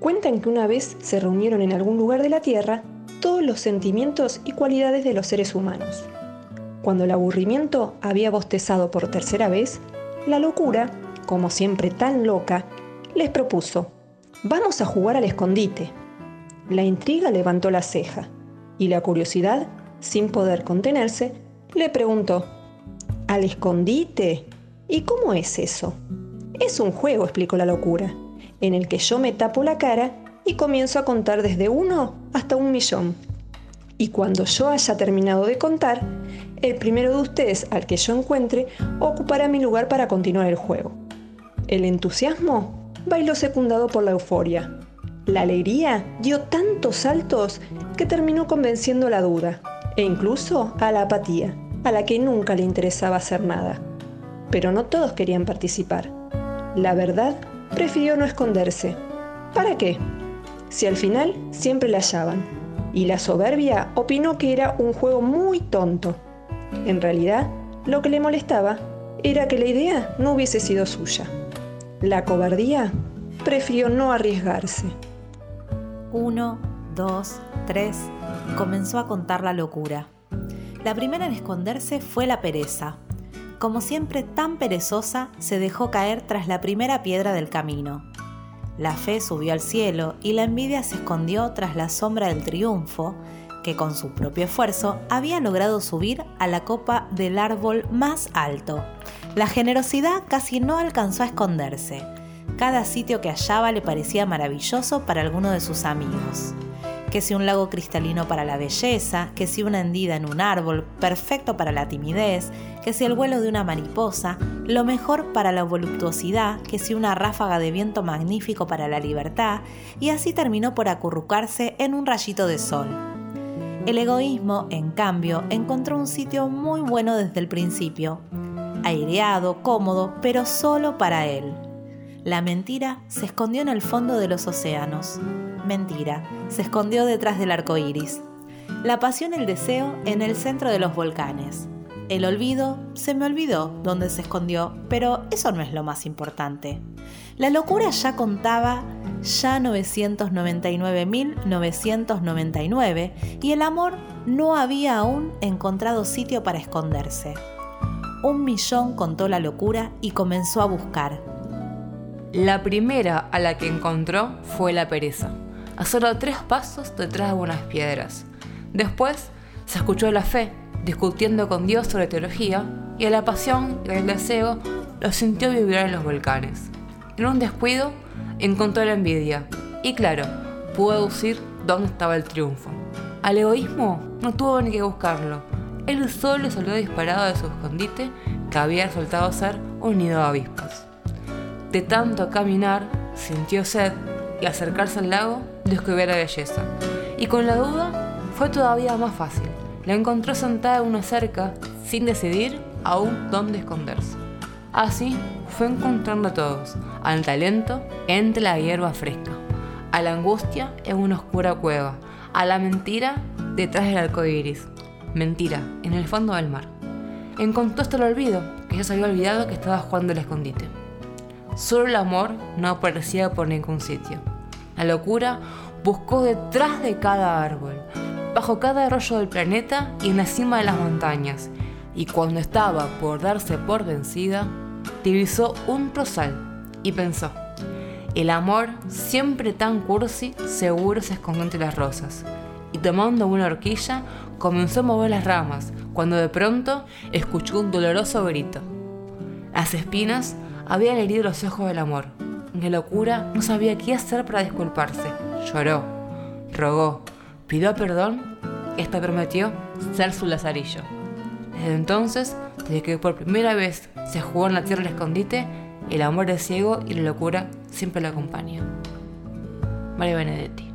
Cuentan que una vez se reunieron en algún lugar de la Tierra todos los sentimientos y cualidades de los seres humanos. Cuando el aburrimiento había bostezado por tercera vez, la locura, como siempre tan loca, les propuso, vamos a jugar al escondite. La intriga levantó la ceja y la curiosidad, sin poder contenerse, le preguntó, ¿al escondite? ¿Y cómo es eso? Es un juego, explicó la locura, en el que yo me tapo la cara y comienzo a contar desde uno hasta un millón. Y cuando yo haya terminado de contar, el primero de ustedes al que yo encuentre ocupará mi lugar para continuar el juego. El entusiasmo bailó secundado por la euforia. La alegría dio tantos saltos que terminó convenciendo la duda e incluso a la apatía, a la que nunca le interesaba hacer nada. Pero no todos querían participar. La verdad prefirió no esconderse. ¿Para qué? Si al final siempre la hallaban. Y la soberbia opinó que era un juego muy tonto. En realidad, lo que le molestaba era que la idea no hubiese sido suya. La cobardía prefirió no arriesgarse. Uno, dos, tres, comenzó a contar la locura. La primera en esconderse fue la pereza. Como siempre tan perezosa, se dejó caer tras la primera piedra del camino. La fe subió al cielo y la envidia se escondió tras la sombra del triunfo, que con su propio esfuerzo había logrado subir a la copa del árbol más alto. La generosidad casi no alcanzó a esconderse. Cada sitio que hallaba le parecía maravilloso para alguno de sus amigos que si un lago cristalino para la belleza, que si una hendida en un árbol, perfecto para la timidez, que si el vuelo de una mariposa, lo mejor para la voluptuosidad, que si una ráfaga de viento magnífico para la libertad, y así terminó por acurrucarse en un rayito de sol. El egoísmo, en cambio, encontró un sitio muy bueno desde el principio, aireado, cómodo, pero solo para él. La mentira se escondió en el fondo de los océanos, mentira, se escondió detrás del arco iris. La pasión y el deseo en el centro de los volcanes. El olvido se me olvidó dónde se escondió, pero eso no es lo más importante. La locura ya contaba ya 999.999 y el amor no había aún encontrado sitio para esconderse. Un millón contó la locura y comenzó a buscar. La primera a la que encontró fue la pereza a tres pasos detrás de unas piedras. Después se escuchó la fe, discutiendo con Dios sobre teología, y a la pasión y el deseo lo sintió vibrar en los volcanes. En un descuido encontró la envidia, y claro, pudo deducir dónde estaba el triunfo. Al egoísmo no tuvo ni que buscarlo. Él solo salió disparado de su escondite que había resultado ser un nido de avispas. De tanto caminar, sintió sed y acercarse al lago descubrió la belleza. Y con la duda fue todavía más fácil. La encontró sentada en una cerca sin decidir aún dónde esconderse. Así fue encontrando a todos, al talento entre la hierba fresca, a la angustia en una oscura cueva, a la mentira detrás del arco iris. Mentira, en el fondo del mar. Encontró hasta el olvido, que ya se había olvidado que estaba jugando el escondite. Solo el amor no aparecía por ningún sitio. La locura buscó detrás de cada árbol, bajo cada arroyo del planeta y en la cima de las montañas, y cuando estaba por darse por vencida, divisó un rosal y pensó, el amor, siempre tan cursi, seguro se esconde entre las rosas. Y tomando una horquilla, comenzó a mover las ramas, cuando de pronto escuchó un doloroso grito. Las espinas habían herido los ojos del amor, de locura, no sabía qué hacer para disculparse. Lloró, rogó, pidió perdón y hasta prometió ser su lazarillo. Desde entonces, desde que por primera vez se jugó en la tierra el escondite, el amor es ciego y la locura siempre lo acompaña. María Benedetti.